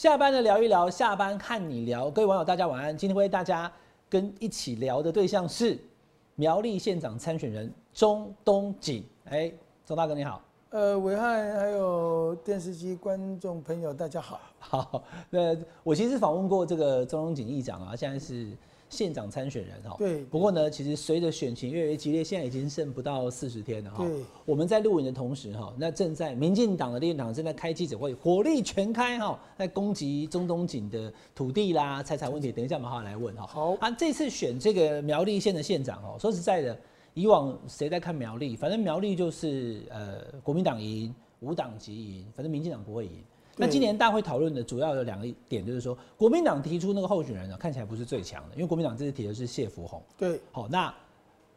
下班了聊一聊，下班看你聊。各位网友，大家晚安。今天为大家跟一起聊的对象是苗栗县长参选人钟东锦。哎，钟大哥你好。呃，伟汉还有电视机观众朋友，大家好。好，那我其实访问过这个钟东锦议长啊，现在是。县长参选人哈，对。不过呢，其实随着选情越来越激烈，现在已经剩不到四十天了哈。对。我们在录影的同时哈，那正在民进党的立院正在开记者会，火力全开哈，在攻击中东锦的土地啦、财产问题。等一下我们好好来问哈。好。啊，这次选这个苗栗县的县长哦，说实在的，以往谁在看苗栗？反正苗栗就是呃国民党赢，无党籍赢，反正民进党不会赢。那今年大会讨论的主要有两个点，就是说国民党提出那个候选人呢，看起来不是最强的，因为国民党这次提的是谢福洪。对，好，那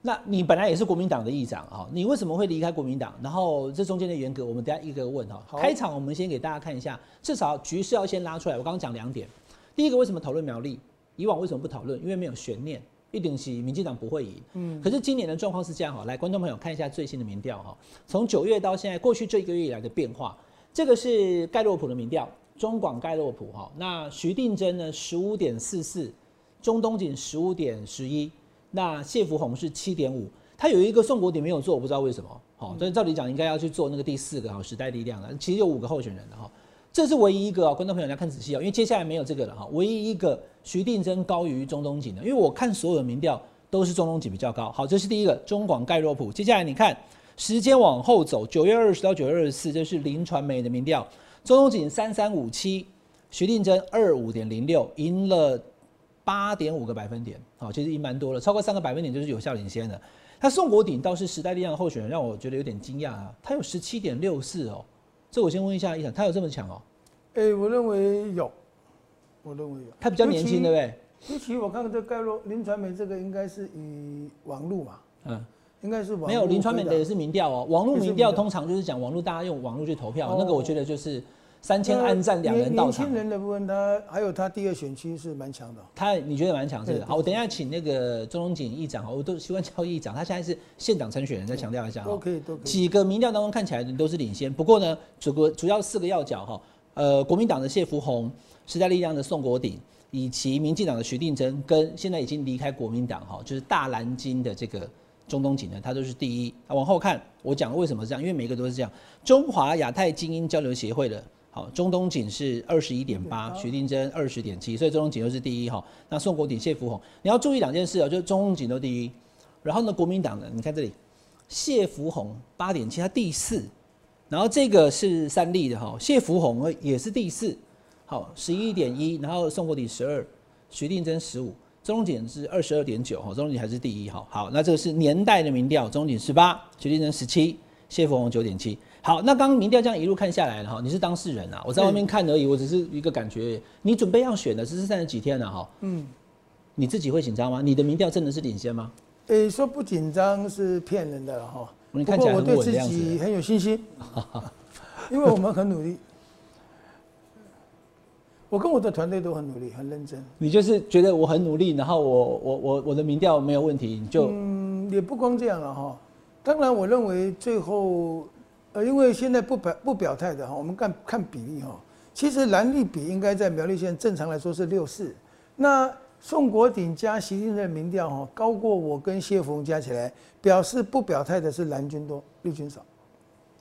那你本来也是国民党的议长啊，你为什么会离开国民党？然后这中间的缘格，我们等下一个问哈。开场我们先给大家看一下，至少局势要先拉出来。我刚刚讲两点，第一个为什么讨论苗栗？以往为什么不讨论？因为没有悬念，一定是民进党不会赢。嗯。可是今年的状况是这样哈，来，观众朋友看一下最新的民调哈，从九月到现在，过去这一个月以来的变化，这个是盖洛普的民调。中广盖洛普哈，那徐定珍呢十五点四四，中东锦十五点十一，那谢福宏是七点五，他有一个宋国鼎没有做，我不知道为什么，好，所以照理讲应该要去做那个第四个哈时代力量了，其实有五个候选人的哈，这是唯一一个啊，观众朋友你要看仔细哦，因为接下来没有这个了哈，唯一一个徐定珍高于中东锦的，因为我看所有的民调都是中东锦比较高，好，这是第一个中广盖洛普，接下来你看时间往后走，九月二十到九月二十四，这是林传媒的民调。中东锦三三五七，徐定珍二五点零六，赢了八点五个百分点，好，其实赢蛮多了，超过三个百分点就是有效领先的。他宋国鼎倒是时代力量候选人，让我觉得有点惊讶啊，他有十七点六四哦，这我先问一下一想，他有这么强哦？哎，我认为有，我认为有，他比较年轻对不对？尤其我看这盖洛林传媒这个应该是以网络嘛，嗯。应该是没有林川美的也是民调哦，网络民调通常就是讲网络大家用网络去投票，那个我觉得就是三千暗战两人到场。年轻人的部分，他还有他第二选区是蛮强的。他你觉得蛮强是？好，我等一下请那个钟荣锦议长，我都习惯叫议长，他现在是县长参选人，再强调一下哈。都可以都可以。几个民调当中看起来都是领先，不过呢，主个主要四个要角哈，呃，国民党的谢福洪、时代力量的宋国鼎，以及民进党的徐定珍，跟现在已经离开国民党哈，就是大蓝金的这个。中东锦呢，它都是第一。往后看，我讲为什么这样？因为每一个都是这样。中华亚太精英交流协会的，好，中东锦是二十一点八，徐定珍二十点七，所以中东锦又是第一哈。那宋国鼎、谢福洪，你要注意两件事哦，就是中东锦都第一。然后呢，国民党的，你看这里，谢福洪八点七，他第四。然后这个是三立的哈，谢福洪也是第四，好，十一点一。然后宋国鼎十二，徐定珍十五。中景是二十二点九哈，中景还是第一哈。好，那这个是年代的民调，中景十八，徐立成十七，谢凤红九点七。好，那刚刚民调这样一路看下来了哈，你是当事人啊，我在外面看而已，我只是一个感觉。你准备要选的，只是三十几天了哈。嗯，你自己会紧张吗？你的民调真的是领先吗？诶，说不紧张是骗人的哈。你看起来很稳的样子。很有信心，因为我们很努力。我跟我的团队都很努力，很认真。你就是觉得我很努力，然后我我我我的民调没有问题，你就嗯，也不光这样了哈。当然，我认为最后，呃，因为现在不表不表态的哈，我们看看比例哈。其实蓝绿比应该在苗栗县正常来说是六四。那宋国鼎加习近平民调哈高过我跟谢峰加起来，表示不表态的是蓝军多，绿军少。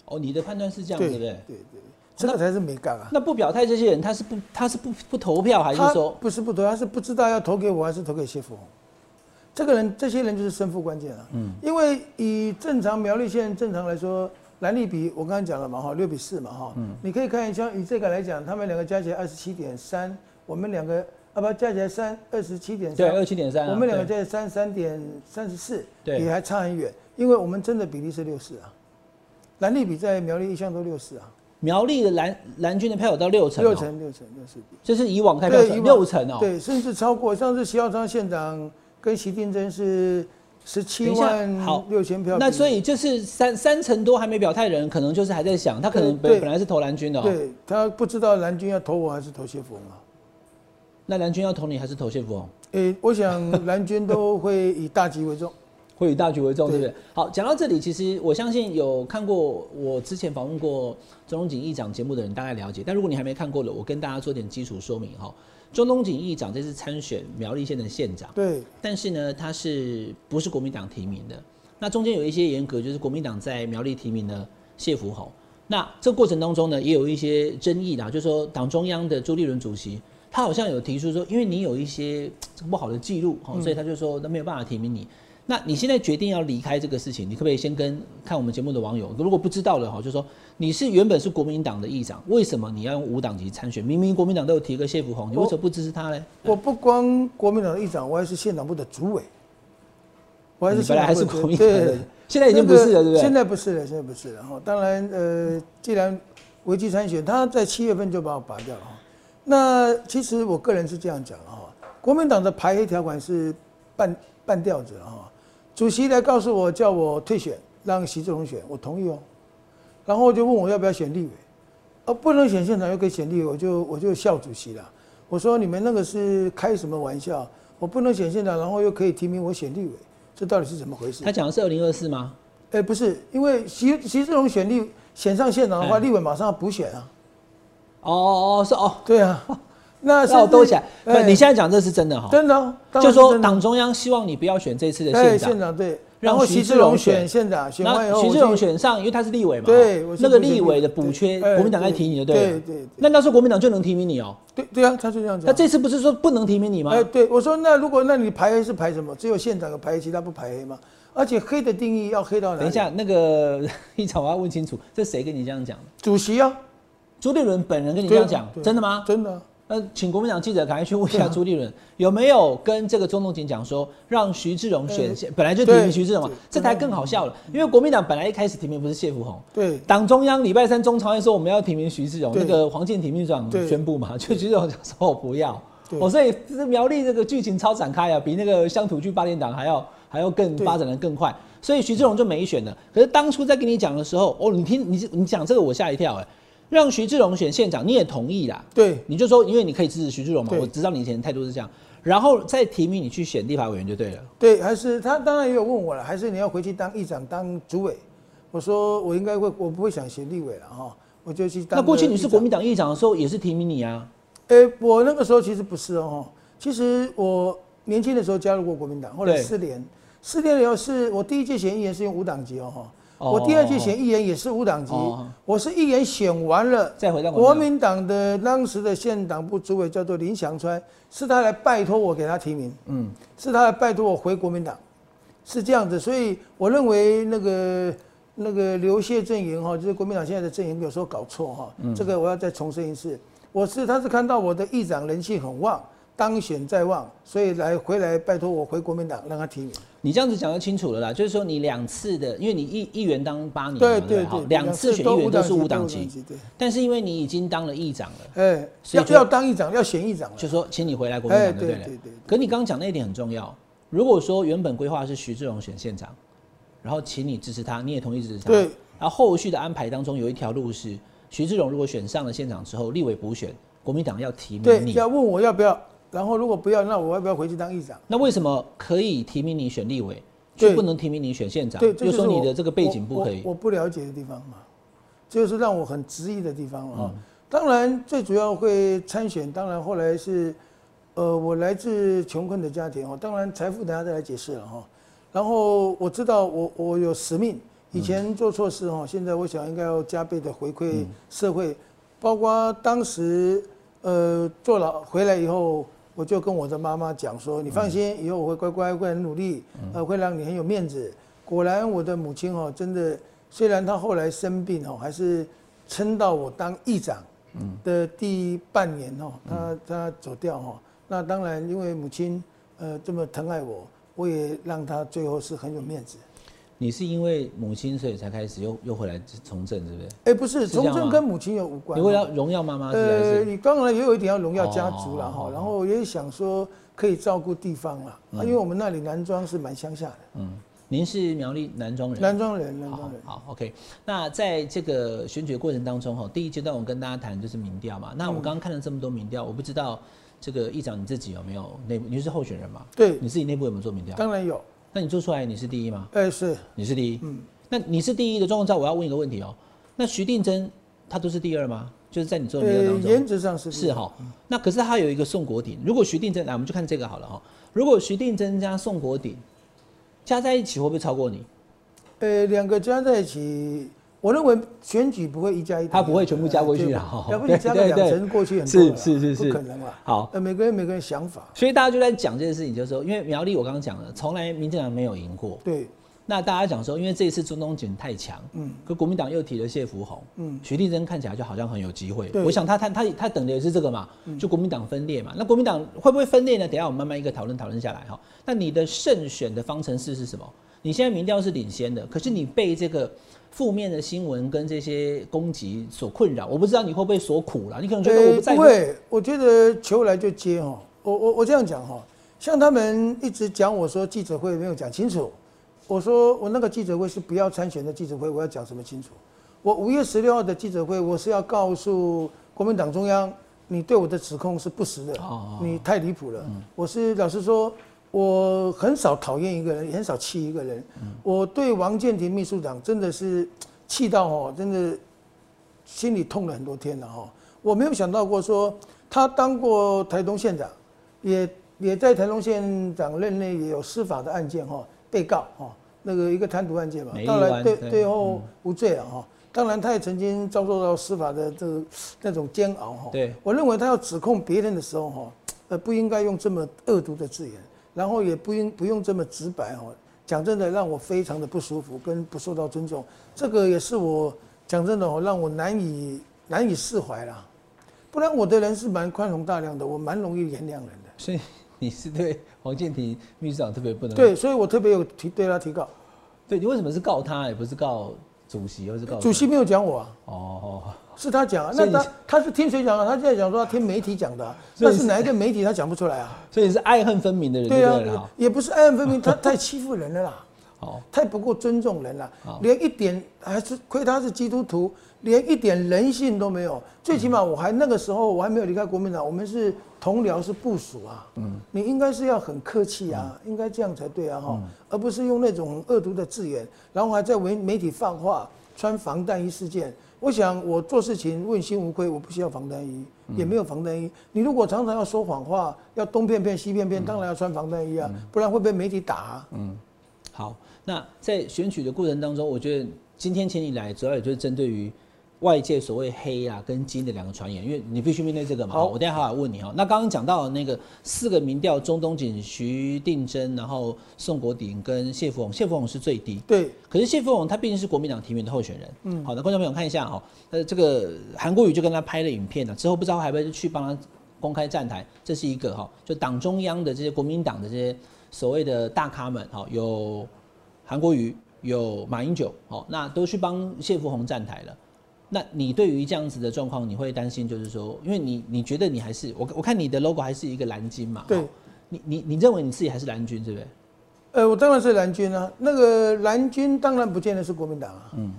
哦，你的判断是这样，对不对？对对。这个才是没干啊！那不表态这些人，他是不他是不不投票，还是说不是不投？他是不知道要投给我还是投给谢富红？这个人，这些人就是胜负关键了。嗯，因为以正常苗栗县正常来说，蓝绿比我刚刚讲了嘛哈，六比四嘛哈。嗯，你可以看一下，以这个来讲，他们两个加起来二十七点三，我们两个啊不加起来三二十七点三，对，二七点三。我们两个加起来三三点三十四，对，也还差很远。因为我们真的比例是六四啊，蓝绿比在苗栗一向都六四啊。苗栗的蓝蓝军的票有到六成，六成六成六成，这是以往开票六成哦，对，甚至超过。上次徐耀昌县长跟徐定珍是十七万好六千票，那所以就是三三成多还没表态人，可能就是还在想，他可能本本来是投蓝军的，对他不知道蓝军要投我还是投谢福啊？那蓝军要投你还是投谢福？诶，我想蓝军都会以大局为重。会以大局为重，对不对？好，讲到这里，其实我相信有看过我之前访问过中东锦议长节目的人，大概了解。但如果你还没看过的，我跟大家做点基础说明哈。中东锦议长这次参选苗栗县的县长，对，但是呢，他是不是国民党提名的？那中间有一些严格，就是国民党在苗栗提名的谢福宏。那这过程当中呢，也有一些争议啦，就是说党中央的朱立伦主席，他好像有提出说，因为你有一些不好的记录，所以他就说那没有办法提名你。那你现在决定要离开这个事情，你可不可以先跟看我们节目的网友，如果不知道的哈，就说你是原本是国民党的议长，为什么你要用无党籍参选？明明国民党都有提个谢福洪，你为什么不支持他呢？我不光国民党的议长，我还是县党部的主委，我还是本来还是国民党的，现在已经不是了，对不对？现在不是了，现在不是了哈。当然，呃，既然违纪参选，他在七月份就把我拔掉了哈。那其实我个人是这样讲哈，国民党的排黑条款是半半吊子哈。主席来告诉我，叫我退选，让习志龙选，我同意哦。然后就问我要不要选立委，哦，不能选县长又可以选立委，我就我就笑主席了。我说你们那个是开什么玩笑？我不能选县长，然后又可以提名我选立委，这到底是怎么回事？他讲的是二零二四吗？哎，不是，因为习习志龙选立选上县长的话，立委马上要补选啊。哦哦哦，是哦，对啊。那我兜起来，不，你现在讲这是真的哈？真的，就说党中央希望你不要选这次的县长，县长对，然后徐志荣选县长，选完以后徐志荣选上，因为他是立委嘛，对，那个立委的补缺，国民党在提你的，对对对，那那时候国民党就能提名你哦，对对啊，他就这样子。那这次不是说不能提名你吗？哎，对，我说那如果那你排黑是排什么？只有县长有排黑，其他不排黑吗？而且黑的定义要黑到哪？等一下，那个 一场我要问清楚，这谁跟你这样讲的？主席啊，朱立伦本人跟你这样讲，真的吗？真的。那请国民党记者赶快去问一下朱立伦有没有跟这个中东锦讲说，让徐志荣选，本来就提名徐志荣嘛，这才更好笑了。因为国民党本来一开始提名不是谢福洪，对，党中央礼拜三中常委说我们要提名徐志荣，那个黄健庭秘书长宣布嘛，就徐志荣说我不要，我所以这苗栗这个剧情超展开啊，比那个乡土剧八点档还要还要更发展的更快，所以徐志荣就没选了。可是当初在跟你讲的时候，哦，你听你你讲这个我吓一跳哎。让徐志荣选县长，你也同意啦？对，你就说，因为你可以支持徐志荣嘛。我知道你以前态度是这样，然后再提名你去选立法委员就对了。对，还是他当然也有问我了，还是你要回去当议长、当主委？我说我应该会，我不会想选立委了哈，我就去当。那过去你是国民党议长的时候，也是提名你啊？哎，我那个时候其实不是哦，其实我年轻的时候加入过国民党，后来四年，四年以后是我第一届选议员是用五党籍哦哈。我第二届选议员也是无党籍，我是议员选完了，再回到国民党的当时的县党部主委叫做林祥川，是他来拜托我给他提名，嗯，是他来拜托我回国民党，是这样子，所以我认为那个那个刘谢阵营哈，就是国民党现在的阵营有时候搞错哈，这个我要再重申一次，我是他是看到我的议长人气很旺。当选在望，所以来回来拜托我回国民党让他提名。你这样子讲就清楚了啦，就是说你两次的，因为你议议员当八年，对对对，两次选议员都是无党籍，对。但是因为你已经当了议长了，哎，要要当议长要选议长了，就说请你回来国民党，对对对。可你刚刚讲那一点很重要，如果说原本规划是徐志荣选县长，然后请你支持他，你也同意支持他，对。然后后续的安排当中有一条路是，徐志荣如果选上了县长之后，立委补选，国民党要提名你，要问我要不要。然后如果不要，那我要不要回去当议长？那为什么可以提名你选立委，却不能提名你选县长？对，就说你的这个背景不可以。我不了解的地方嘛，就是让我很质疑的地方啊。当然，最主要会参选，当然后来是，呃，我来自穷困的家庭哦。当然，财富等下再来解释了哈。然后我知道我我有使命，以前做错事哈，现在我想应该要加倍的回馈社会，包括当时呃坐牢回来以后。我就跟我的妈妈讲说：“你放心，以后我会乖乖会很努力，呃，会让你很有面子。”果然，我的母亲哦，真的，虽然她后来生病哦，还是撑到我当议长的第半年哦，她她走掉哈。那当然，因为母亲呃这么疼爱我，我也让她最后是很有面子。你是因为母亲所以才开始又又回来从政，是不是？哎，不是，从政跟母亲有无关。你为了荣耀妈妈？呃，你当然也有一点要荣耀家族了哈。然后也想说可以照顾地方了啊，因为我们那里南庄是蛮乡下的。嗯，您是苗栗南庄人？南庄人，南庄人。好，OK。那在这个选举过程当中哈，第一阶段我跟大家谈就是民调嘛。那我刚刚看了这么多民调，我不知道这个议长你自己有没有内部？你是候选人嘛？对，你自己内部有没有做民调？当然有。那你做出来你是第一吗？哎，是，你是第一。嗯，那你是第一的状况下，我要问一个问题哦。那徐定珍他都是第二吗？就是在你做的民调当中，原则上是是哈。那可是他有一个宋国鼎，如果徐定珍来，我们就看这个好了哈。如果徐定珍加宋国鼎加在一起，会不会超过你？呃，两个加在一起。我认为选举不会一加一，他不会全部加过去啊，要不你加个两成过去很多是是是是，不可能了。好，呃，每个人每个人想法，所以大家就在讲这件事情，就是说，因为苗栗我刚刚讲了，从来民进党没有赢过。对。那大家讲说，因为这一次中东锦太强，嗯，可国民党又提了谢福洪，嗯，徐立珍看起来就好像很有机会。我想他他他他等的也是这个嘛，就国民党分裂嘛。那国民党会不会分裂呢？等下我们慢慢一个讨论讨论下来哈。那你的胜选的方程式是什么？你现在民调是领先的，可是你被这个。负面的新闻跟这些攻击所困扰，我不知道你会不会所苦了。你可能觉得我不在乎。不会，我觉得球来就接哈。我我我这样讲哈，像他们一直讲我说记者会没有讲清楚，我说我那个记者会是不要参选的记者会，我要讲什么清楚？我五月十六号的记者会，我是要告诉国民党中央，你对我的指控是不实的，你太离谱了。我是老实说。我很少讨厌一个人，也很少气一个人。我对王建廷秘书长真的是气到哦，真的心里痛了很多天了哈。我没有想到过说他当过台东县长，也也在台东县长任内也有司法的案件哈，被告哈那个一个贪渎案件嘛，当然对最后无罪了哈。当然他也曾经遭受到司法的这个那种煎熬哈。对，我认为他要指控别人的时候哈，呃不应该用这么恶毒的字眼。然后也不用不用这么直白哦，讲真的让我非常的不舒服跟不受到尊重，这个也是我讲真的哦让我难以难以释怀啦，不然我的人是蛮宽容大量的，我蛮容易原谅人的。所以你是对王建庭秘书长特别不能对，所以我特别有提对他提告。对你为什么是告他，也不是告主席，而是告主席没有讲我啊？哦。是他讲啊，那他他是听谁讲啊？他现在讲说他听媒体讲的，那是哪一个媒体他讲不出来啊？所以是爱恨分明的人，对啊，也不是爱恨分明，他 太欺负人了啦，哦，太不够尊重人了，连一点还是亏他是基督徒，连一点人性都没有。最起码我还那个时候我还没有离开国民党，我们是同僚是部属啊，嗯，你应该是要很客气啊，应该这样才对啊哈，而不是用那种恶毒的字眼，然后还在为媒体放话穿防弹衣事件。我想我做事情问心无愧，我不需要防弹衣，也没有防弹衣。你如果常常要说谎话，要东骗骗西骗骗，当然要穿防弹衣啊，不然会被媒体打。嗯，好，那在选举的过程当中，我觉得今天请你来，主要也就是针对于。外界所谓黑啊跟金的两个传言，因为你必须面对这个嘛。好，我等下好好问你哈。那刚刚讲到那个四个民调，中东锦、徐定珍，然后宋国鼎跟谢富宏，谢富宏是最低。对。可是谢富宏他毕竟是国民党提名的候选人。嗯。好的，观众朋友看一下哈，呃，这个韩国瑜就跟他拍了影片了，之后不知道还会去帮他公开站台，这是一个哈，就党中央的这些国民党的这些所谓的大咖们哈，有韩国瑜，有马英九，好，那都去帮谢富宏站台了。那你对于这样子的状况，你会担心，就是说，因为你你觉得你还是我我看你的 logo 还是一个蓝军嘛？对，你你你认为你自己还是蓝军，对不对？呃，我当然是蓝军啊。那个蓝军当然不见得是国民党啊。嗯。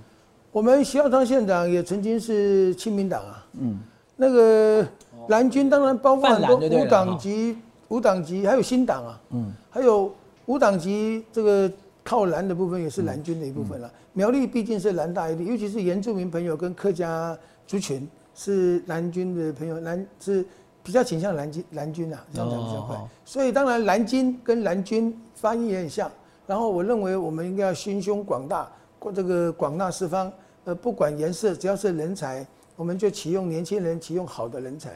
我们徐耀昌县长也曾经是亲民党啊。嗯。那个蓝军当然包括很多无党籍、无党籍，还有新党啊。嗯。还有无党籍这个。靠蓝的部分也是蓝军的一部分了。苗栗毕竟是蓝大一地，尤其是原住民朋友跟客家族群是蓝军的朋友，蓝是比较倾向蓝军蓝军啊，这样讲比较快。所以当然蓝军跟蓝军发音也很像。然后我认为我们应该要心胸广大，这个广纳四方，呃，不管颜色，只要是人才，我们就启用年轻人，启用好的人才。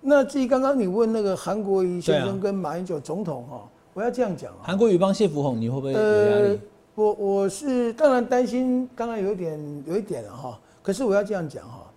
那至于刚刚你问那个韩国瑜先生跟马英九总统哈。我要这样讲啊，韩国瑜帮谢福洪，你会不会有压力？我我是当然担心，刚刚有一点有一点了哈。可是我要这样讲哈，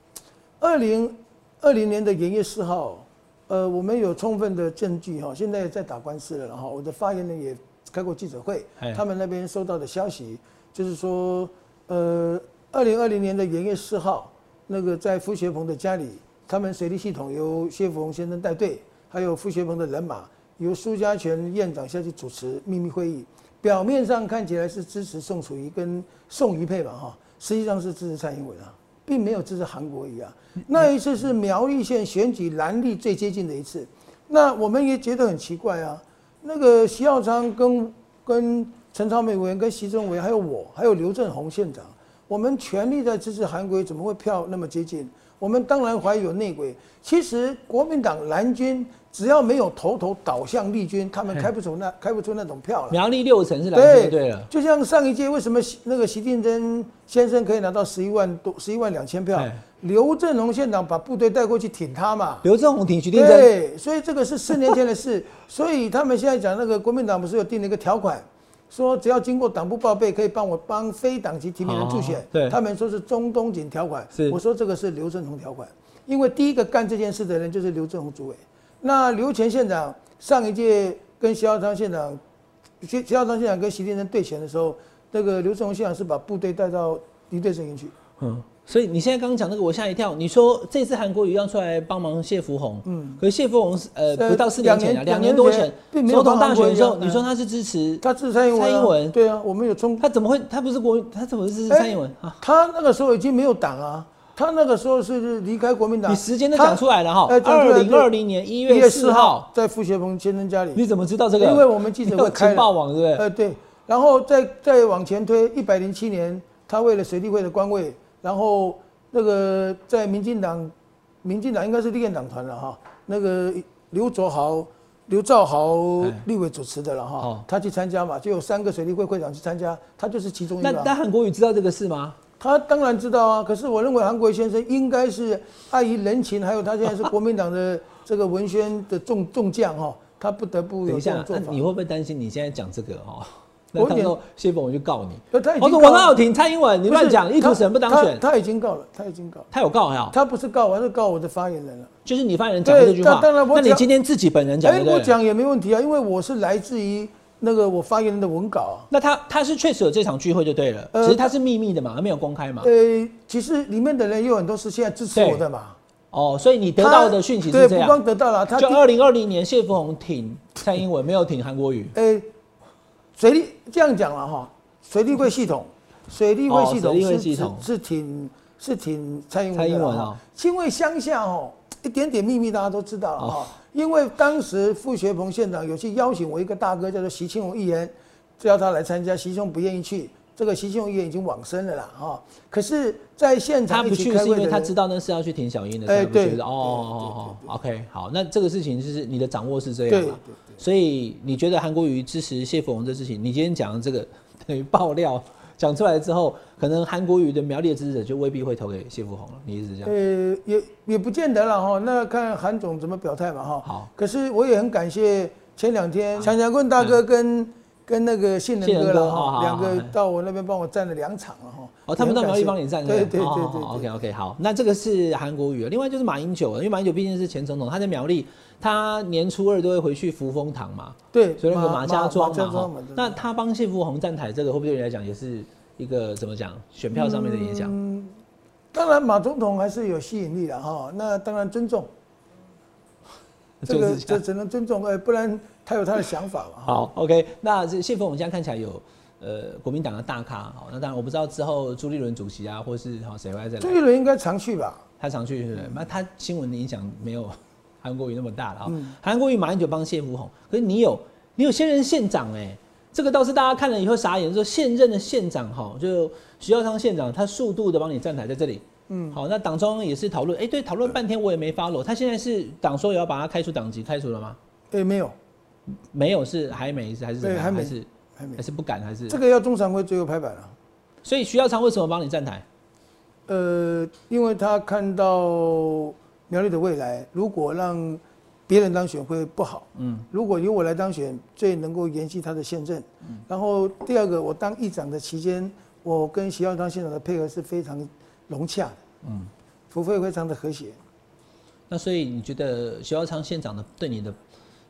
二零二零年的元月四号，呃，我们有充分的证据哈，现在在打官司了哈。我的发言人也开过记者会，他们那边收到的消息就是说，呃，二零二零年的元月四号，那个在傅学鹏的家里，他们水利系统由谢福洪先生带队，还有傅学鹏的人马。由苏家全院长下去主持秘密会议，表面上看起来是支持宋楚瑜跟宋瑜配吧哈，实际上是支持蔡英文啊，并没有支持韩国瑜啊。那一次是苗栗县选举蓝绿最接近的一次，那我们也觉得很奇怪啊。那个徐耀昌跟跟陈超美委员、跟习政委员，还有我，还有刘正宏县长，我们全力在支持韩国瑜，怎么会票那么接近？我们当然怀疑有内鬼。其实国民党蓝军只要没有头头倒向立军，他们开不出那开不出那种票了。苗栗六成是蓝军对了，就像上一届为什么那个习定真先生可以拿到十一万多、十一万两千票？刘振宏县长把部队带过去挺他嘛？刘振宏挺徐定真，对，所以这个是四年前的事。所以他们现在讲那个国民党不是有定了一个条款？说只要经过党部报备，可以帮我帮非党籍提名人助选。对，他们说是中东锦条款。是，我说这个是刘振宏条款，因为第一个干这件事的人就是刘振宏主委。那刘前县长上一届跟徐耀昌县长，徐徐耀昌县长跟习近平对选的时候，那个刘振宏县长是把部队带到敌对阵营去。嗯。所以你现在刚刚讲那个，我吓一跳。你说这次韩国瑜要出来帮忙谢福洪，嗯，可是谢福洪是呃不到四年前啊，两年多前总统大选的时候，你说他是支持他支持蔡英文，蔡英文对啊，我们有中，他怎么会？他不是国，他怎么支持蔡英文啊？他那个时候已经没有党啊，他那个时候是离开国民党。你时间都讲出来了哈，二零二零年一月四号在傅学鹏先生家里。你怎么知道这个？因为我们记者会 情报网对不对？呃对，然后再再往前推一百零七年，他为了水利会的官位，然后。那个在民进党，民进党应该是立院党团了哈。那个刘卓豪、刘兆豪立委主持的了哈，他去参加嘛，就有三个水利会会长去参加，他就是其中一个。那那韩国瑜知道这个事吗？他当然知道啊，可是我认为韩国瑜先生应该是碍于人情，还有他现在是国民党的这个文宣的重重将哈，他不得不有这种做法。你会不会担心你现在讲这个哈？我到时候谢凤我就告你。我说我哪有挺蔡英文？你乱讲，意图使人不当选。他已经告了，他已经告。他有告呀？他不是告，我是告我的发言人了。就是你发言人讲这句话。当然，那你今天自己本人讲，我讲也没问题啊，因为我是来自于那个我发言人的文稿。那他他是确实有这场聚会就对了，只是他是秘密的嘛，没有公开嘛。呃，其实里面的人有很多是现在支持我的嘛。哦，所以你得到的讯息是这样。对，不光得到了，他就二零二零年谢凤宏挺蔡英文，没有挺韩国瑜。呃。水利这样讲了哈，水利会系统，水利会系统是是挺是挺蔡英文的哈，因为乡下哦一点点秘密大家都知道了哈，因为当时傅学鹏县长有去邀请我一个大哥叫做徐庆荣议员，叫他来参加，习兄不愿意去，这个习近平议员已经往生了啦哈，可是在现场他不去是因为他知道那是要去挺小英的，哎对，哦哦哦，OK 好，那这个事情就是你的掌握是这样嘛？所以你觉得韩国瑜支持谢富红这事情，你今天讲的这个 等于爆料讲出来之后，可能韩国瑜的苗栗支持者就未必会投给谢富红了。你意思是这样？呃，也也不见得了哈，那看韩总怎么表态嘛哈。好，可是我也很感谢前两天强强棍大哥跟。跟那个信仁哥了哈，两个到我那边帮我站了两场了哈。哦，他们到苗栗帮你站，对对对对。OK OK，好，那这个是韩国语。另外就是马英九，因为马英九毕竟是前总统，他在苗栗，他年初二都会回去扶风堂嘛。对，所以那个马家庄嘛。那他帮谢福红站台，这个会不会对你来讲也是一个怎么讲选票上面的影响？嗯，当然马总统还是有吸引力的哈。那当然尊重，这个这只能尊重哎，不然。他有他的想法嘛？好，OK。那这谢峰，我们现在看起来有呃国民党的大咖，好，那当然我不知道之后朱立伦主席啊，或是好谁会再来。朱立伦应该常去吧？他常去是？那他新闻的影响没有韩国瑜那么大了啊。韩国瑜马英九帮谢福洪，可是你有你有现任县长哎，这个倒是大家看了以后傻眼，说现任的县长哈，就徐耀昌县长，他速度的帮你站台在这里。嗯，好，那党中央也是讨论，哎，对，讨论半天我也没发落，他现在是党说也要把他开除党籍，开除了吗？对，没有。没有是还没是还是对还没是还没还是不敢还是这个要中常会最后拍板了。所以徐耀昌为什么帮你站台？呃，因为他看到苗栗的未来，如果让别人当选会不好。嗯。如果由我来当选，最能够延续他的宪政。嗯。然后第二个，我当议长的期间，我跟徐耀昌县长的配合是非常融洽的。嗯。福会非常的和谐。那所以你觉得徐耀昌县长的对你的？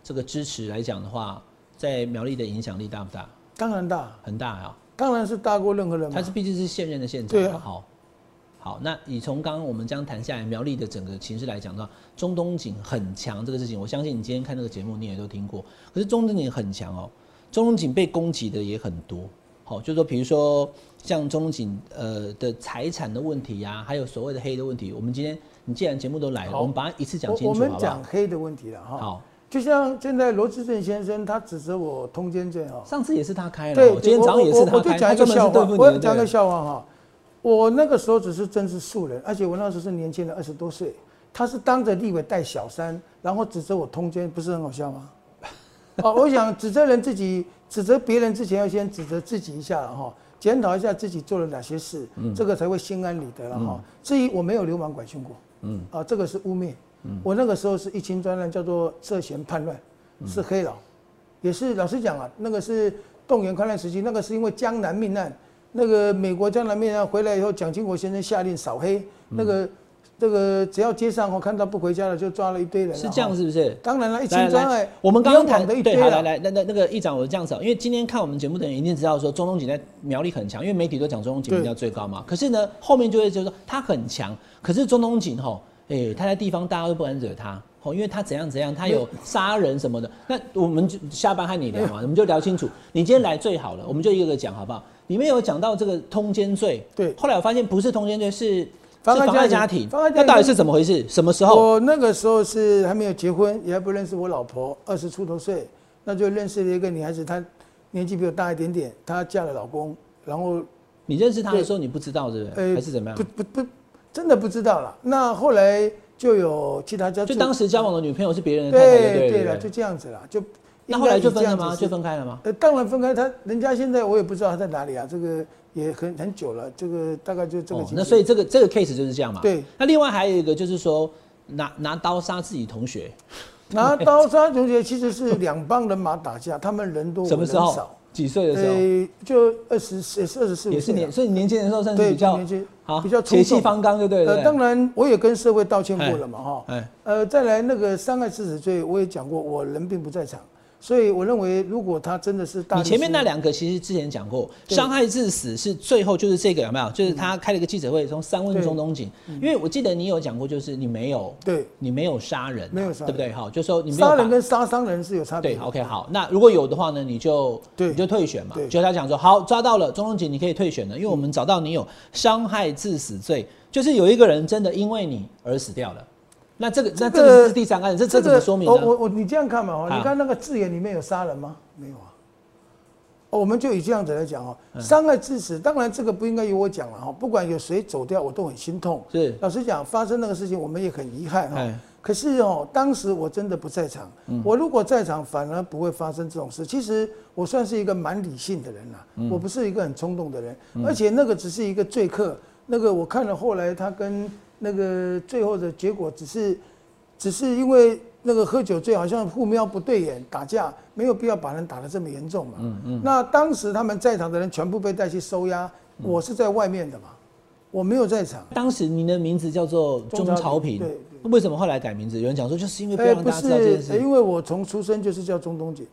这个支持来讲的话，在苗栗的影响力大不大？当然大，很大啊！当然是大过任何人。他是毕竟是现任的县长。对啊。好，好，那你从刚刚我们将谈下来，苗栗的整个情势来讲的话，中东锦很强这个事情，我相信你今天看那个节目你也都听过。可是中东锦很强哦，中东锦被攻击的也很多。好，就说比如说像中景呃的财产的问题呀，还有所谓的黑的问题，我们今天你既然节目都来了，我们把它一次讲清楚？我们讲黑的问题了哈。好。就像现在罗志正先生，他指责我通奸罪哈。上次也是他开的，对，今天早上也是他开。我就讲一个笑话，我讲个笑话哈。我那个时候只是真是素人，而且我那时候是年轻人，二十多岁。他是当着立委带小三，然后指责我通奸，不是很好笑吗？哦，我想指责人自己，指责别人之前要先指责自己一下了哈，检讨一下自己做了哪些事，这个才会心安理得了哈。至于我没有流氓拐训过，嗯，啊，这个是污蔑。嗯我那个时候是一清专案，叫做涉嫌叛乱，是黑佬，也是老实讲啊，那个是动员戡乱时期，那个是因为江南命案，那个美国江南命案回来以后，蒋经国先生下令扫黑，那个。这个只要街上我看到不回家了，就抓了一堆人。是这样是不是？当然了，一清专案。我们刚刚谈的一堆来来，那那那个议长，我这样子，因为今天看我们节目的人一定知道说，中东锦在苗栗很强，因为媒体都讲中东锦比较最高嘛。可是呢，后面就会就是说他很强，可是中东锦吼，哎，他在地方大家都不敢惹他，哦，因为他怎样怎样，他有杀人什么的。那我们就下班和你聊嘛，我们就聊清楚。你今天来最好了，我们就一个个讲好不好？里面有讲到这个通奸罪，对。后来我发现不是通奸罪，是。妨碍家庭，那到底是怎么回事？什么时候？我那个时候是还没有结婚，也还不认识我老婆，二十出头岁，那就认识了一个女孩子，她年纪比我大一点点，她嫁了老公，然后你认识她的时候你不知道是不是？还是怎么样？不不不，真的不知道了。那后来就有其他家，就当时交往的女朋友是别人的太太，对对了，就这样子了，就。那后来就分了吗？就分开了吗？呃，当然分开。他人家现在我也不知道他在哪里啊，这个也很很久了。这个大概就这个。那所以这个这个 case 就是这样嘛。对。那另外还有一个就是说，拿拿刀杀自己同学。拿刀杀同学其实是两帮人马打架，他们人多 什么时候？几岁的时候？呃，就二十也是二十四也是年，所以年轻人时候算是比较年轻，好比较血气方刚，对不对？呃，当然我也跟社会道歉过了嘛，哈。哎。呃，再来那个伤害致死罪，我也讲过，我人并不在场。所以我认为，如果他真的是大，你前面那两个其实之前讲过，伤害致死是最后就是这个有没有？就是他开了一个记者会，从三问中东锦，因为我记得你有讲过，就是你没有，对，你没有杀人，没有杀，对不对？好，就说你杀人跟杀伤人是有差别。对，OK，好，那如果有的话呢，你就对，你就退选嘛。就他讲说，好，抓到了中东锦，你可以退选了，因为我们找到你有伤害致死罪，就是有一个人真的因为你而死掉了。那这个那这个是第三案，这这怎么说明呢？我我我你这样看嘛，哦，你看那个字眼里面有杀人吗？没有啊。我们就以这样子来讲哦，伤害致死，当然这个不应该由我讲了哈。不管有谁走掉，我都很心痛。是，老实讲，发生那个事情，我们也很遗憾哈。可是哦，当时我真的不在场。我如果在场，反而不会发生这种事。其实我算是一个蛮理性的人呐，我不是一个很冲动的人。而且那个只是一个罪客，那个我看了后来他跟。那个最后的结果只是，只是因为那个喝酒醉，好像互瞄不对眼，打架，没有必要把人打得这么严重嘛。嗯嗯。那当时他们在场的人全部被带去收押，我是在外面的嘛，我没有在场。当时您的名字叫做钟朝平，对。为什么后来改名字？有人讲说，就是因为不让大家知道这件事。因为我从出生就是叫钟东锦，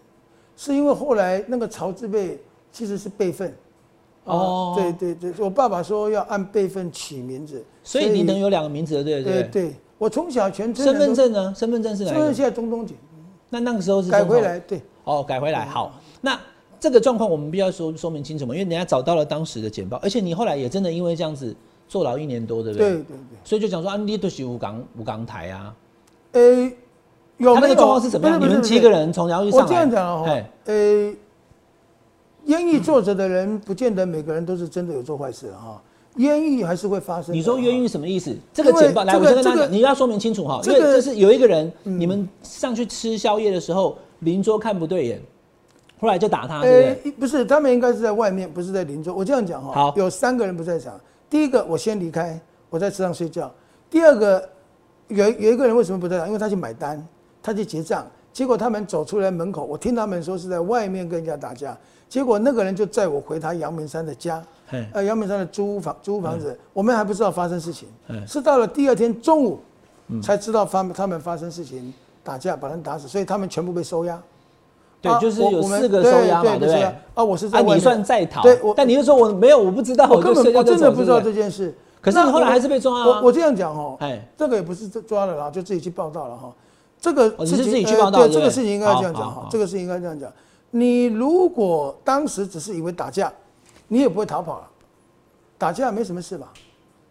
是因为后来那个曹字辈其实是辈分。哦，对对对，我爸爸说要按辈分起名字，所以你能有两个名字，对对？对，我从小全身份证呢？身份证是哪身份证？现在中东锦。那那个时候是改回来，对。哦，改回来好。那这个状况我们必须要说说明清楚嘛，因为人家找到了当时的简报，而且你后来也真的因为这样子坐牢一年多，对不对？对对对。所以就讲说啊，你都是五港五港台啊。呃，有那个状况是怎么样？你们七个人从然后就上来。我这样讲哦，呃。烟狱坐着的人，不见得每个人都是真的有做坏事哈。冤狱还是会发生。你说冤狱什么意思？这个简报来，我先跟他讲，你要说明清楚哈。这个这是有一个人，你们上去吃宵夜的时候，邻桌看不对眼，后来就打他，对不对？不是，他们应该是在外面，不是在邻桌。我这样讲哈。好，有三个人不在场。第一个，我先离开，我在车上睡觉。第二个，有有一个人为什么不在场？因为他去买单，他去结账。结果他们走出来门口，我听他们说是在外面跟人家打架。结果那个人就载我回他阳明山的家，呃，阳明山的租屋房租屋房子，我们还不知道发生事情，是到了第二天中午才知道发他们发生事情打架把人打死，所以他们全部被收押。对，就是有四个收押嘛，对不对？啊，我是在你算在逃，对，但你又说我没有，我不知道，我根本我真的不知道这件事。可是你后来还是被抓啊。我我这样讲哦，哎，这个也不是抓了啦，就自己去报道了哈。这个事情对这个事情应该这样讲哈，这个事情应该这样讲。你如果当时只是以为打架，你也不会逃跑了。打架没什么事吧？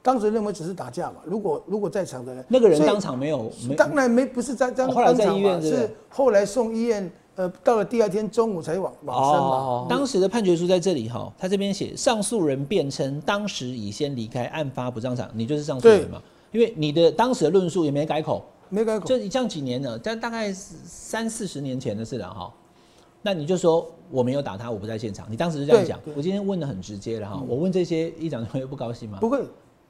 当时认为只是打架嘛。如果如果在场的人，那个人当场没有，没当然没不是在当哦后来在医院是后来送医院，呃，到了第二天中午才往往生嘛。哦，当时的判决书在这里哈，他这边写上诉人辩称当时已先离开，案发不在场，你就是上诉人嘛？因为你的当时的论述也没改口，没改口，这这样几年了，但大概是三四十年前的事了哈。那你就说我没有打他，我不在现场，你当时是这样讲我今天问的很直接了哈，我问这些议长会不高兴吗？不会，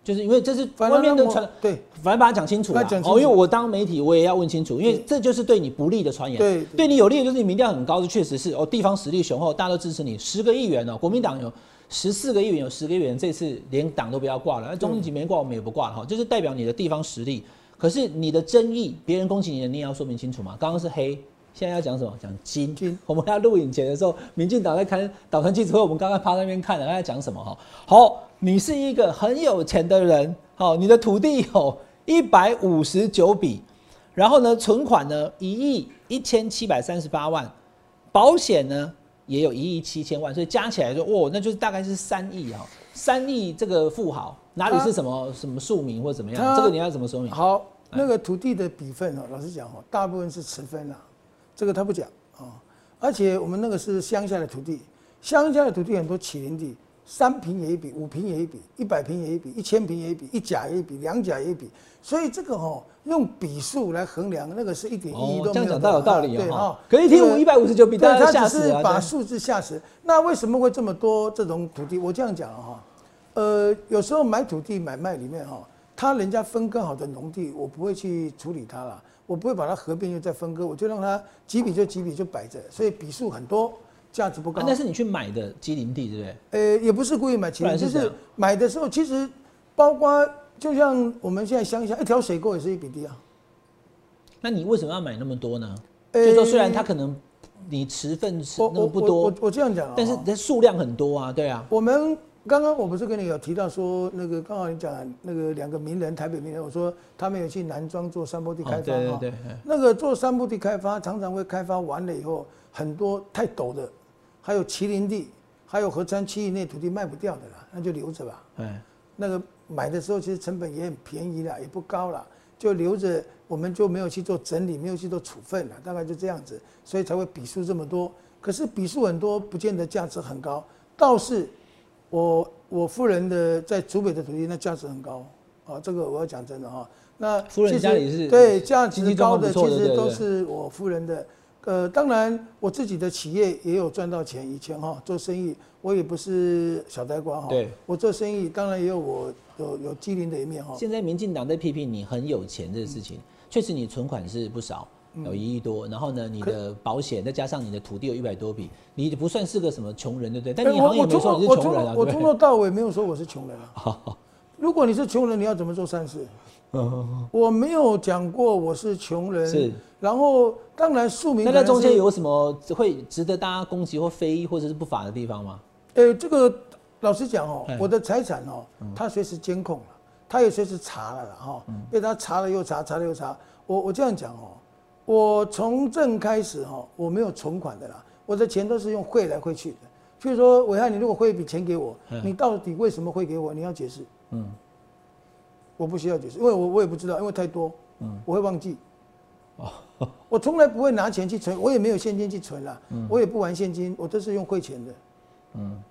就是因为这是外面的正传，对反正把它讲清楚啦把它讲清楚哦，因为我当媒体我也要问清楚，因为对这就是对你不利的传言。对对对你有利的就是你民调很高，这确实是哦，地方实力雄厚，大家都支持你，十个议员哦，国民党有十四个议员，有十个议员这次连党都不要挂了，那中立级没挂，我们也不挂了哈，就是代表你的地方实力。可是你的争议，别人攻击你的，你也要说明清楚嘛。刚刚是黑，现在要讲什么？讲金。金我们要录影前的时候，民进党在开导团记者会，我们刚刚趴在那边看了，他在讲什么哈？好，你是一个很有钱的人，好，你的土地有一百五十九笔，然后呢，存款呢一亿一千七百三十八万，保险呢也有一亿七千万，所以加起来说，哇，那就是大概是三亿哈，三亿这个富豪哪里是什么什么庶民或怎么样？他这个你要怎么说明？好，那个土地的比分哦，老实讲哦，大部分是持分啦，这个他不讲啊。而且我们那个是乡下的土地，乡下的土地很多起林地，三平也一笔，五平也一笔，一百平也一笔，一千平也一笔，一甲也一笔，两甲也一笔。所以这个哦，用笔数来衡量，那个是一点意义哦，都没有的。这样讲倒有道理对哈哦。。可一听这个五一百五十九笔，大对，家他只是把数字吓死。那为什么会这么多这种土地？我这样讲哈，呃，有时候买土地买卖里面哈，他人家分割好的农地，我不会去处理它了，我不会把它合并又再分割，我就让它几笔就几笔就摆着，所以笔数很多，价值不高啊。那是你去买的基林地，对不对？呃，也不是故意买，其实就是买的时候，其实包括就像我们现在乡下一条水沟也是一笔地啊。那你为什么要买那么多呢？呃就说虽然它可能你持份是我那么不多我我这样讲啊，但是它数量很多啊，对啊。我们刚刚我不是跟你有提到说，那个刚好你讲那个两个名人，台北名人，我说他们有去南庄做山坡地开哦发哈对对对，那个做山坡地开发，常常会开发完了以后，很多太陡的，还有麒麟地，还有河川区域内土地卖不掉的啦，那就留着吧。哎，那个买的时候其实成本也很便宜啦，也不高啦，就留着，我们就没有去做整理，没有去做处分了，大概就这样子，所以才会笔数这么多。可是笔数很多，不见得价值很高。倒是我我夫人的在竹北的土地，那价值很高啊，这个我要讲真的哈。那夫人家里是对价值高的，其实都是我夫人的。呃，当然我自己的企业也有赚到钱，以前哈做生意，我也不是小呆瓜哈。对，我做生意当然也有我有有机灵的一面哈。现在民进党在批评你很有钱这个事情，确实你存款是不少，嗯有一亿多，然后呢，你的保险再加上你的土地有一百多笔，你不算是个什么穷人，对不对？但你好像也没说你是我穷人啊，我对不对？从头到尾没有说我是穷人啊。如果你是穷人，你要怎么做善事？我没有讲过我是穷人。是。然后，当然庶民那。在中间有什么会值得大家攻击或非议或者是不法的地方吗？呃，这个老实讲哦哎，我的财产哦，他随时监控了，他也随时查了啦哈，被他查了又查，查了又查。我我这样讲哦，我从政开始哈，我没有存款的啦，我的钱都是用汇来汇去的。譬如说，伟汉，你如果汇一笔钱给我，你到底为什么汇给我？你要解释。嗯，我不需要解释，因为我我也不知道，因为太多，嗯我会忘记。我从来不会拿钱去存，我也没有现金去存啦，我也不玩现金，我都是用汇钱的。嗯，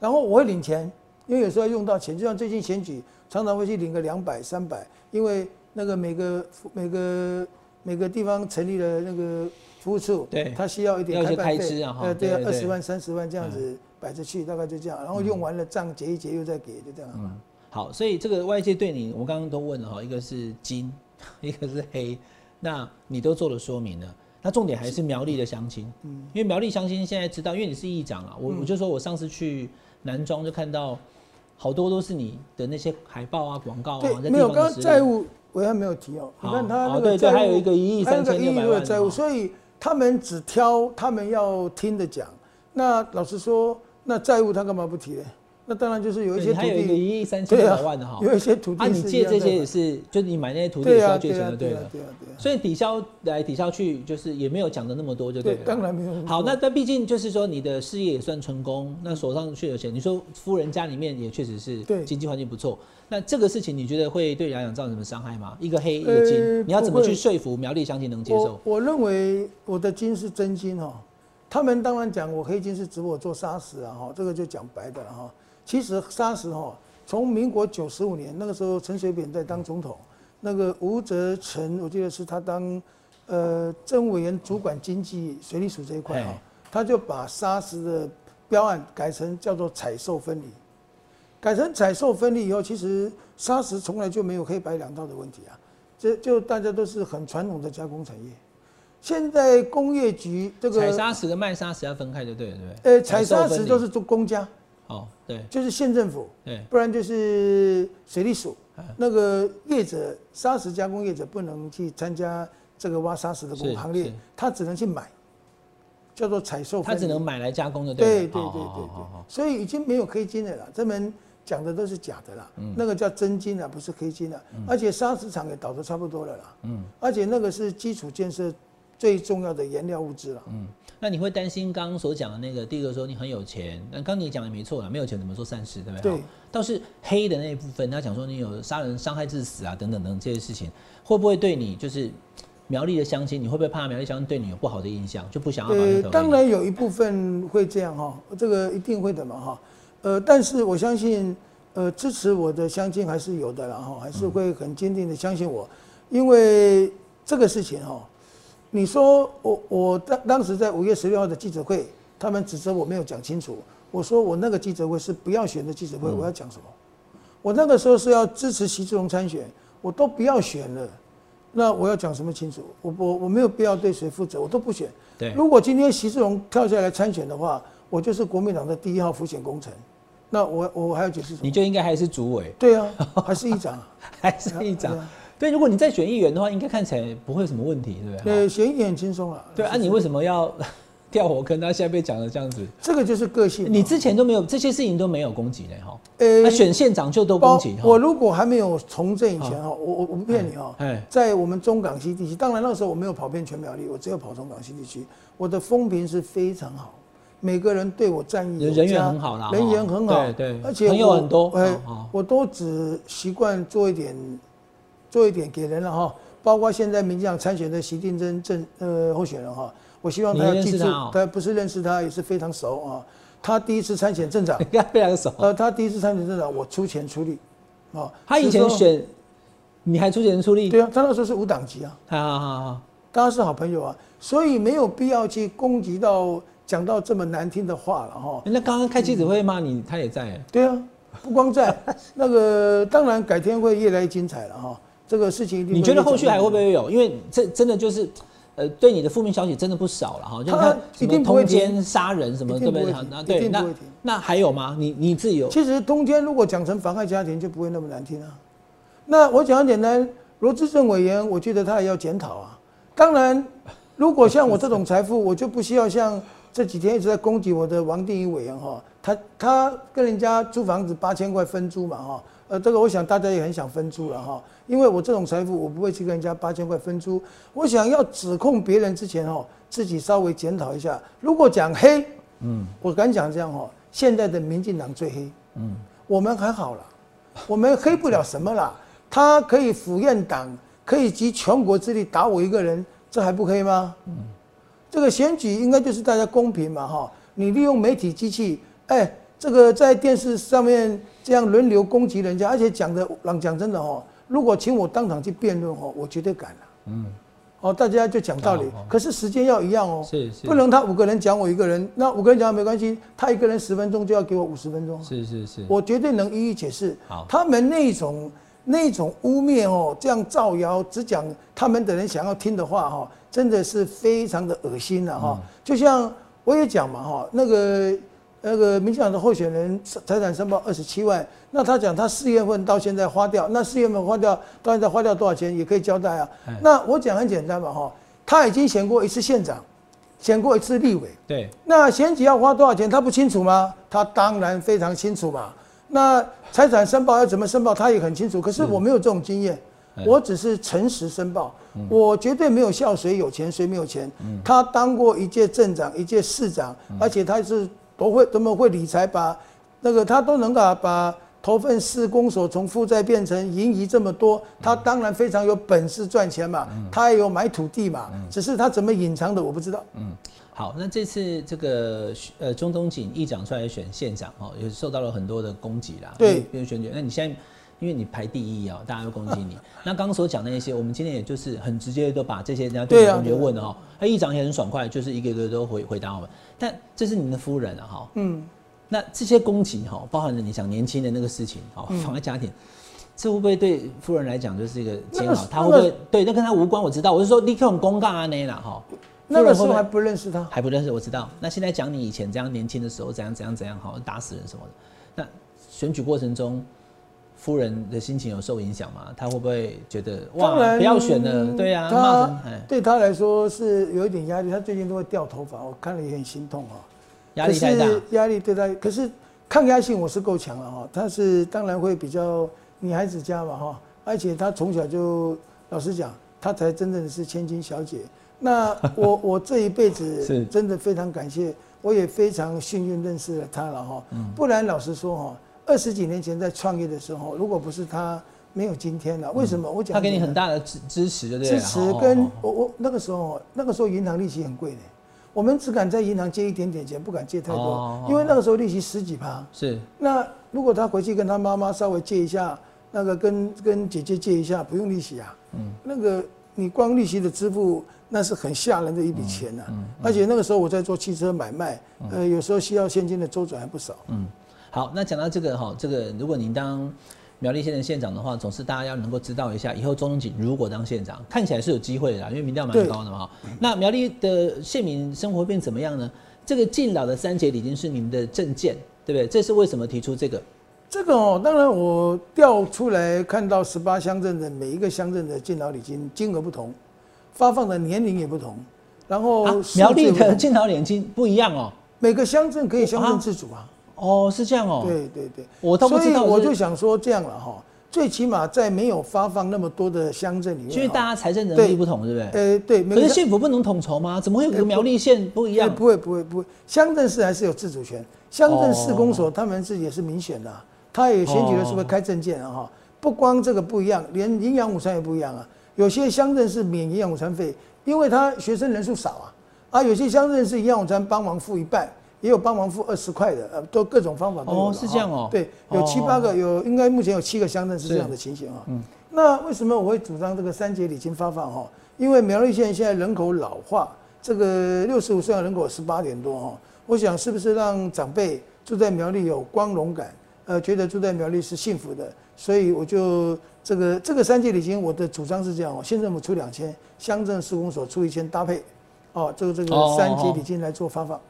然后我会领钱，因为有时候要用到钱，就像最近选举，常常会去领个两百、三百，因为那个每个每个每个地方成立了那个服务处，对。他需要一点要一些开支啊哈呃，对啊二十万、三十万这样子摆着去，大概就这样，然后用完了账结一结又再给，就这样。嗯，好，所以这个外界对你，我刚刚都问了哈，一个是金，一个是黑，那你都做了说明了。那重点还是苗栗的乡亲，嗯，因为苗栗乡亲现在知道，因为你是议长啊，我我就说我上次去南庄就看到好多都是你的那些海报啊、广告啊，在，没有，刚刚债务我还没有提哦，你看他那个债务，还有一个一亿还有一个3600一亿多的债务，所以他们只挑他们要听的讲。那老实说，那债务他干嘛不提呢？那当然就是有一对些土你还有一个地，一亿三千百万的哈。有一些土地啊，你借这些也是，就是你买那些土地也是要借钱的对了，。对啊，对啊。所以抵消来抵消去，就是也没有讲的那么多，就对对了。，当然没有。好，那但毕竟就是说你的事业也算成功，那手上却有钱。你说夫人家里面也确实是对经济环境不错，那这个事情你觉得会对杨洋造成什么伤害吗？一个黑一个金，呃你要怎么去说服苗栗乡亲能接受？我认为我的金是真金哈，他们当然讲我黑金是指我做沙石啊哈，这个就讲白的了哈。其实砂石哈，从民国九十五年那个时候陈水扁在当总统，那个吴泽成我记得是他当呃政务委员主管经济水利署这一块哈，他就把沙石的标案改成叫做采售分离。改成采售分离以后，其实砂石从来就没有黑白两道的问题啊，这就大家都是很传统的加工产业。现在工业局这个采砂石跟卖砂石要分开就对了，对不对？呃采砂石都是做公家，哦，对。就是县政府，对，不然就是水利署嗯。那个业者砂石加工业者不能去参加这个挖砂石的工行列，他只能去买，叫做采售。他只能买来加工的，了。对对对对对。所以已经没有黑金的了，这门讲的都是假的啦，嗯。那个叫真金啊，不是黑金啊，而且砂石厂也倒得差不多了啦，嗯。而且那个是基础建设最重要的原料物质了。嗯。那你会担心刚刚所讲的那个，第一个说你很有钱，那刚你讲的没错了，没有钱怎么做善事，对不对？对。倒是黑的那一部分，他讲说你有杀人、伤害致死啊，等等等等这些事情，会不会对你就是苗栗的乡亲，你会不会怕苗栗乡亲对你有不好的印象，就不想？呃当然有一部分会这样哈，这个一定会的嘛哈。呃，但是我相信，呃，支持我的乡亲还是有的然后，还是会很坚定的相信我，因为这个事情哈，你说我我当当时在五月十六号的记者会，他们指责我没有讲清楚，我说我那个记者会是不要选的记者会，我要讲什么？我那个时候是要支持习志荣参选，我都不要选了，那我要讲什么清楚？我我我没有必要对谁负责，我都不选。对如果今天习志荣跳下来参选的话，我就是国民党的第一号浮选工程，那我我还要解释什么你？就应该还是主委，对啊，还是议长啊？还是议长。对，如果你再选议员的话，应该看起来不会有什么问题，对不对？对，选一点很轻松了。对啊，你为什么要跳火坑？他现在被讲的这样子，这个就是个性。你之前都没有这些事情都没有攻击呢，哈。呃他选县长就都攻包击，我如果还没有从政以前哈，我我我不骗你哈哎，在我们中港西地区，当然那时候我没有跑遍全苗栗，我只有跑中港西地区，我的风评是非常好，每个人对我赞誉人缘很好啦人缘很好，对对而且朋友很多哎我都只习惯做一点，做一点给人了哈，包括现在民进党参选的习定真正呃候选人哈，我希望他你要记住认识他哦，他不是认识他，也是非常熟啊，他第一次参选镇长。跟 他非常熟。呃，他第一次参选镇长，我出钱出力，啊，他以，前选，你还出钱出力？对啊，他那时候是无党籍啊，好好好好，大家是好朋友啊，所以没有必要去攻击到讲到这么难听的话了哈。那刚刚开记者会骂你，他也在。对啊，不光在 那个，当然改天会越来越精彩了哈。这个事情一定你觉得后续还会不越会有？因为这真的就是，呃，对你的负面消息真的不少了哈。就他一定通奸、杀人什么，对不对？那对，那那还有吗？你你自己有？其实通奸如果讲成妨害家庭，就不会那么难听啊。那我讲很简单，罗志正委员，我觉得他也要检讨啊。当然，如果像我这种财富，我就不需要像这几天一直在攻击我的王定宇委员哈，他他跟人家租房子八千块分租嘛哈，呃，这个我想大家也很想分租了哈，因为我这种财富，我不会去跟人家八千块分租。我想要指控别人之前哦，自己稍微检讨一下。如果讲黑，嗯，我敢讲这样哦，现在的民进党最黑，嗯，我们还好了，我们黑不了什么啦。他可以府院党，可以集全国之力打我一个人，这还不黑吗？嗯，这个选举应该就是大家公平嘛哈。你利用媒体机器，哎，这个在电视上面这样轮流攻击人家，而且讲的，讲真的哈，如果请我当场去辩论哈，我绝对敢了。嗯，哦，大家就讲道理哦哦，可是时间要一样哦，是是不能他五个人讲我一个人，那五个人讲没关系，他一个人十分钟就要给我五十分钟。是是是，我绝对能一一解释好。他们那种那种污蔑哦，这样造谣，只讲他们的人想要听的话哈，真的是非常的恶心了哈。就像我也讲嘛哈，那个那个民进党的候选人财产申报二十七万，那他讲他四月份到现在花掉，那四月份花掉到现在花掉多少钱，也可以交代啊。那我讲很简单嘛哈，他已经选过一次县长，选过一次立委。对，那选举要花多少钱，他不清楚吗？他当然非常清楚嘛。那财产申报要怎么申报，他也很清楚。可是我没有这种经验，我只是诚实申报，我绝对没有笑谁有钱谁没有钱。他当过一届镇长，一届市长，而且他是都会怎么会理财，把那个他都能够把投份市公所从负债变成盈余这么多，他当然非常有本事赚钱嘛。他也有买土地嘛，只是他怎么隐藏的我不知道。嗯。好，那这次这个呃中东锦议长出来选县长哦，也受到了很多的攻击啦。对，比如选举，那你现在因为你排第一啊，大家都攻击你。那刚刚所讲的那些，我们今天也就是很直接都把这些人家对同学问的哈，那议长也很爽快，就是一个个都回回答我们。但这是您的夫人啊，哈，嗯，那这些攻击哈，包含了你想年轻的那个事情，哈，妨碍家庭，这会不会对夫人来讲就是一个煎熬？他会不会对？那跟他无关，我知道，我是说立刻用公告啊那啦，哈。那个时候还不认识他，还不认识，我知道。那现在讲你以前这样年轻的时候怎样怎样怎样，好打死人什么的。那选举过程中，夫人的心情有受影响吗？她会不会觉得哇不要选了？对呀，她对他来说是有一点压力。她最近都会掉头发，我看了也很心痛啊。压力太大，压力对他。可是抗压性我是够强了哈。他是当然会比较女孩子家嘛哈，而且她从小就老实讲，她才真正的是千金小姐。那我 我这一辈子真的非常感谢，我也非常幸运认识了她了哈。不然老实说哈，二十几年前在创业的时候，如果不是他，没有今天了。为什么？我讲他给你很大的支支持，对不对？支持跟我我那个时候那个时候银行利息很贵的，我们只敢在银行借一点点钱，不敢借太多，因为那个时候利息十几趴。是。那如果他回去跟他妈妈稍微借一下，那个跟跟姐姐借一下，不用利息啊。嗯。那个你光利息的支付。那是很吓人的一笔钱呐，而且那个时候我在做汽车买卖，呃，有时候需要现金的周转还不少。嗯，好，那讲到这个哈，这个如果您当苗栗县的县长的话，总是大家要能够知道一下，以后中东锦如果当县长，看起来是有机会的，因为民调蛮高的嘛。那苗栗的县民生活变怎么样呢？这个敬老的三节礼金是你们的证件，对不对？这是为什么提出这个？这个哦，当然我调出来看到十八乡镇的每一个乡镇的敬老礼金金额不同。发放的年龄也不同，然后苗栗的敬老礼金不一样哦。每个乡镇可以乡镇自主啊。哦，是这样哦。对对对，我都不知道。我就想说这样了哈，最起码在没有发放那么多的乡镇里面，因为大家财政能力不同，对不对？呃，对。可是县府不能统筹吗？怎么会有苗栗县不一样？不会不会不会，乡镇市还是有自主权。乡镇市公所他们是也是民选的，他也选举的时候开证件啊哈。不光这个不一样，连营养午餐也不一样啊。有些乡镇是免营养午餐费。因为他学生人数少啊，啊，有些乡镇是营养午餐帮忙付一半，也有帮忙付二十块的，呃，都各种方法都有。哦，是这样哦。对，有七八个，有应该目前有七个乡镇是这样的情形啊。嗯。那为什么我会主张这个三节礼金发放哈？因为苗栗县现在人口老化，这个六十五岁的人口十八点多哈，我想是不是让长辈住在苗栗有光荣感，呃，觉得住在苗栗是幸福的，所以我就。这个这个三节礼金，我的主张是这样哦，县政府出两千，乡镇施工所出一千，搭配，哦，这个这个三节礼金来做发放。哦，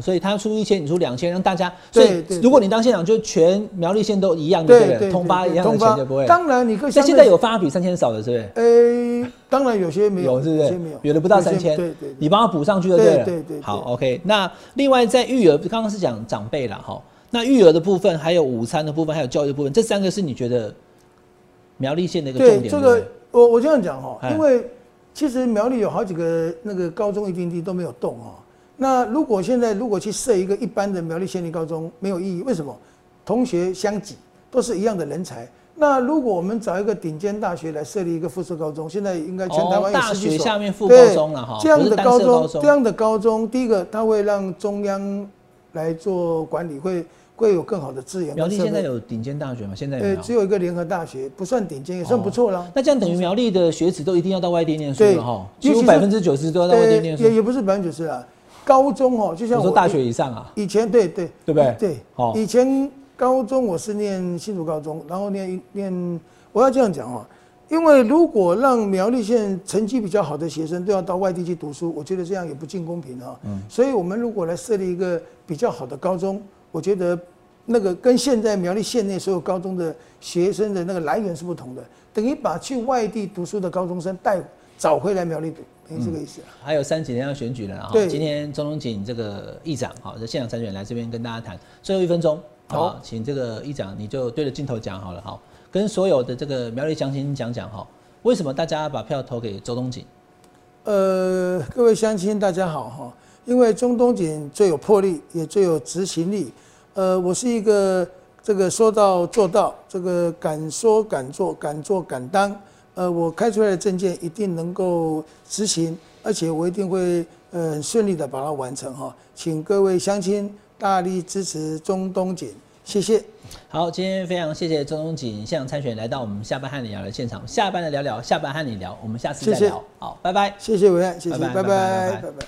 所以他出一千，你出两千，让大家。所以如果你当县长，就全苗栗县都一样，对不对？通发一样的钱就不会。当然，你可以。但现在有发比三千少的，是不是？呃，当然有些没有，有是不是？没有，有的不到三千。对对。你帮他补上去就对了。对对。好，OK。那另外在育儿，刚刚是讲长辈了哈。那育儿的部分，还有午餐的部分，还有教育的部分，这三个是你觉得？苗栗县的一个重点。对这个，我我这样讲哈，因为其实苗栗有好几个那个高中一定地都没有动哦。那如果现在如果去设一个一般的苗栗县立高中，没有意义。为什么？同学相挤，都是一样的人才。那如果我们找一个顶尖大学来设立一个附设高中，现在应该全台湾有十几所。大学下面附高中了哈。这样的高中，这样的高中，第一个它会让中央来做管理，会。会有更好的资源。苗栗现在有顶尖大学吗？现在对，只有一个联合大学，不算顶尖，也算不错了。那这样等于苗栗的学子都一定要到外地念书了哈？几乎百分之九十都要到外地念书。也也不是百分之九十啊，高中哦，就像我说大学以上啊。以前对对对不对？对，以前高中我是念新竹高中，然后念念，我要这样讲哦，因为如果让苗栗县成绩比较好的学生都要到外地去读书，我觉得这样也不尽公平啊。嗯。所以我们如果来设立一个比较好的高中。我觉得那个跟现在苗栗县内所有高中的学生的那个来源是不同的，等于把去外地读书的高中生带找回来苗栗读，等于这个意思。还有三几天要选举了哈，今天钟东锦这个议长哈，在现场参选来这边跟大家谈，最后一分钟好，请这个议长你就对着镜头讲好了，哈，跟所有的这个苗栗乡亲讲讲哈，为什么大家把票投给周东锦？呃，各位乡亲大家好哈，因为中东锦最有魄力，也最有执行力。呃，我是一个这个说到做到，这个敢说敢做，敢做敢当。呃，我开出来的证件一定能够执行，而且我一定会呃很顺利的把它完成哈。请各位乡亲大力支持中东锦，谢谢。好，今天非常谢谢中东锦现场参选来到我们下班和你聊的现场，下班的聊聊，下班和你聊，我们下次再聊。好，拜拜。谢谢伟岸，谢谢，拜拜，拜拜。